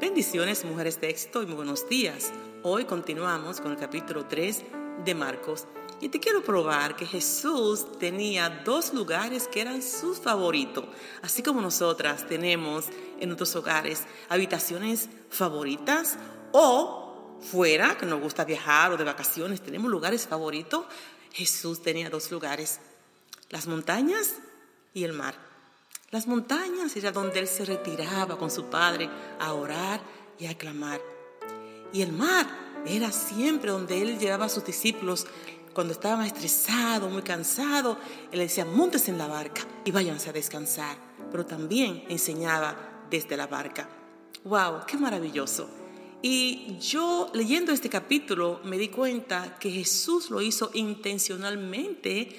Bendiciones, mujeres de éxito y muy buenos días. Hoy continuamos con el capítulo 3 de Marcos y te quiero probar que Jesús tenía dos lugares que eran sus favoritos, así como nosotras tenemos en nuestros hogares habitaciones favoritas o fuera, que nos gusta viajar o de vacaciones, tenemos lugares favoritos. Jesús tenía dos lugares, las montañas y el mar. Las montañas era donde él se retiraba con su padre a orar y a clamar. Y el mar era siempre donde él llevaba a sus discípulos cuando estaba estresado, muy cansado. Él le decía, montes en la barca y váyanse a descansar. Pero también enseñaba desde la barca. ¡Wow! ¡Qué maravilloso! Y yo leyendo este capítulo me di cuenta que Jesús lo hizo intencionalmente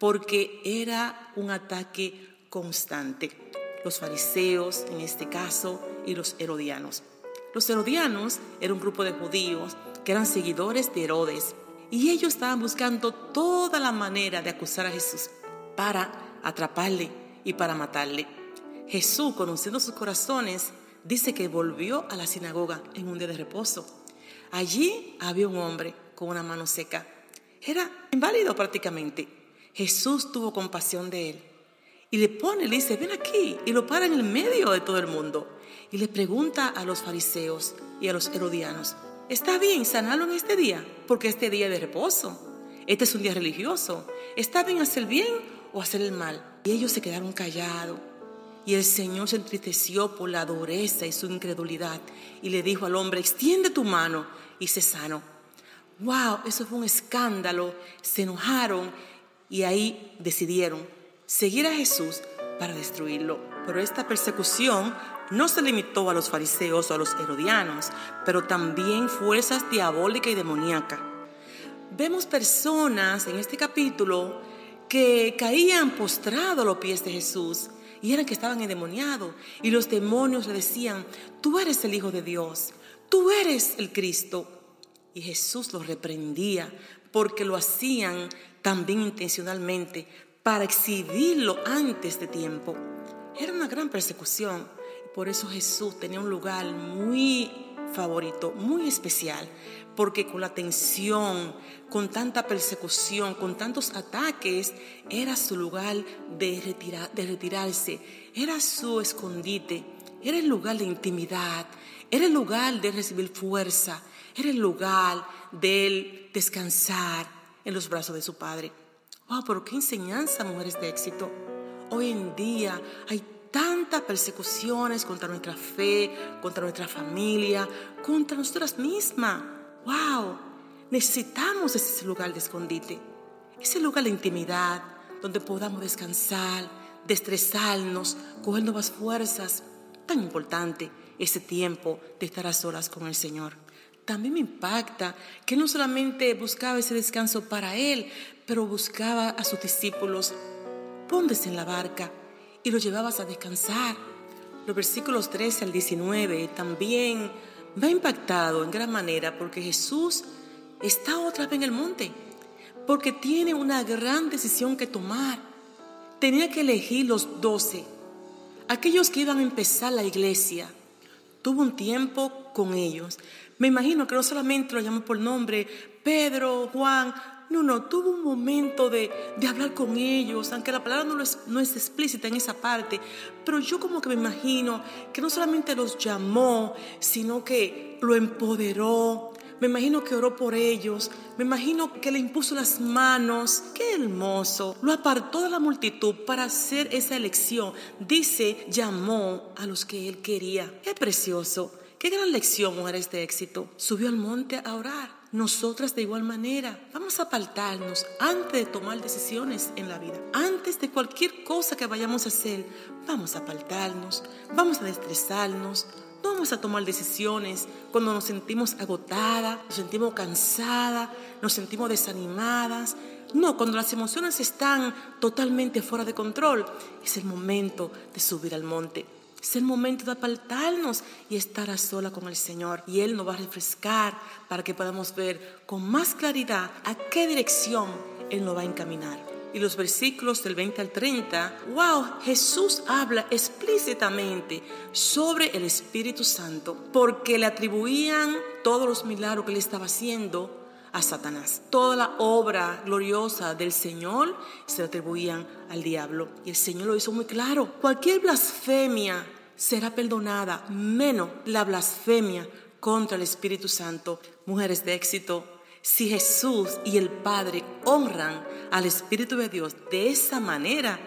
porque era un ataque constante. Los fariseos, en este caso, y los herodianos. Los herodianos eran un grupo de judíos que eran seguidores de Herodes y ellos estaban buscando toda la manera de acusar a Jesús para atraparle y para matarle. Jesús, conociendo sus corazones, dice que volvió a la sinagoga en un día de reposo. Allí había un hombre con una mano seca. Era inválido prácticamente. Jesús tuvo compasión de él y le pone, le dice, ven aquí, y lo para en el medio de todo el mundo. Y le pregunta a los fariseos y a los herodianos, ¿está bien sanarlo en este día? Porque este día de reposo, este es un día religioso. ¿Está bien hacer el bien o hacer el mal? Y ellos se quedaron callados. Y el Señor se entristeció por la dureza y su incredulidad. Y le dijo al hombre, extiende tu mano y se sano. ¡Wow! Eso fue un escándalo. Se enojaron y ahí decidieron seguir a Jesús para destruirlo. Pero esta persecución no se limitó a los fariseos o a los herodianos, pero también fuerzas diabólicas y demoníacas. Vemos personas en este capítulo que caían postrados a los pies de Jesús y eran que estaban endemoniados y los demonios le decían, tú eres el Hijo de Dios, tú eres el Cristo. Y Jesús los reprendía porque lo hacían también intencionalmente para exhibirlo antes de tiempo. Era una gran persecución. Por eso Jesús tenía un lugar muy favorito, muy especial, porque con la tensión, con tanta persecución, con tantos ataques, era su lugar de, retirarse, era su escondite, era el lugar de intimidad, era el lugar de recibir fuerza, era el lugar de descansar en los brazos de su Padre. Wow, pero qué enseñanza, mujeres de éxito. Hoy en día hay tantas persecuciones contra nuestra fe, contra nuestra familia, contra nosotras mismas. Wow, necesitamos ese lugar de escondite, ese lugar de intimidad donde podamos descansar, destresarnos, coger nuevas fuerzas. Tan importante ese tiempo de estar a solas con el Señor también me impacta que no solamente buscaba ese descanso para él, pero buscaba a sus discípulos, póndese en la barca y lo llevabas a descansar. Los versículos 13 al 19 también me ha impactado en gran manera porque Jesús está otra vez en el monte, porque tiene una gran decisión que tomar. Tenía que elegir los doce, aquellos que iban a empezar la iglesia. Tuvo un tiempo con ellos, me imagino que no solamente lo llamó por nombre, Pedro, Juan, no, no, tuvo un momento de, hablar con ellos, aunque la palabra no es, no es explícita en esa parte, pero yo como que me imagino que no solamente los llamó, sino que lo empoderó, me imagino que oró por ellos, me imagino que le impuso las manos, qué hermoso, lo apartó de la multitud para hacer esa elección, dice, llamó a los que él quería, qué precioso. Qué gran lección, mujeres de éxito. Subió al monte a orar. Nosotras de igual manera vamos a apartarnos antes de tomar decisiones en la vida. Antes de cualquier cosa que vayamos a hacer, vamos a apartarnos, vamos a destresarnos, no vamos a tomar decisiones cuando nos sentimos agotadas, nos sentimos cansadas, nos sentimos desanimadas. No, cuando las emociones están totalmente fuera de control, es el momento de subir al monte es el momento de apartarnos y estar a sola con el Señor. Y Él nos va a refrescar para que podamos ver con más claridad a qué dirección Él nos va a encaminar. y los versículos del 20 al 30, wow, Jesús habla explícitamente sobre el Espíritu Santo porque le atribuían todos los milagros que él estaba haciendo a Satanás. Toda la obra gloriosa del Señor se atribuían al diablo. Y el Señor lo hizo muy claro. Cualquier blasfemia será perdonada, menos la blasfemia contra el Espíritu Santo. Mujeres de éxito, si Jesús y el Padre honran al Espíritu de Dios de esa manera,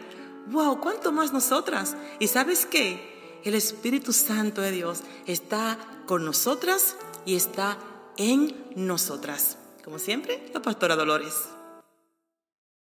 wow, ¿cuánto más nosotras? ¿Y sabes qué? El Espíritu Santo de Dios está con nosotras y está en nosotras. Como siempre, la pastora Dolores.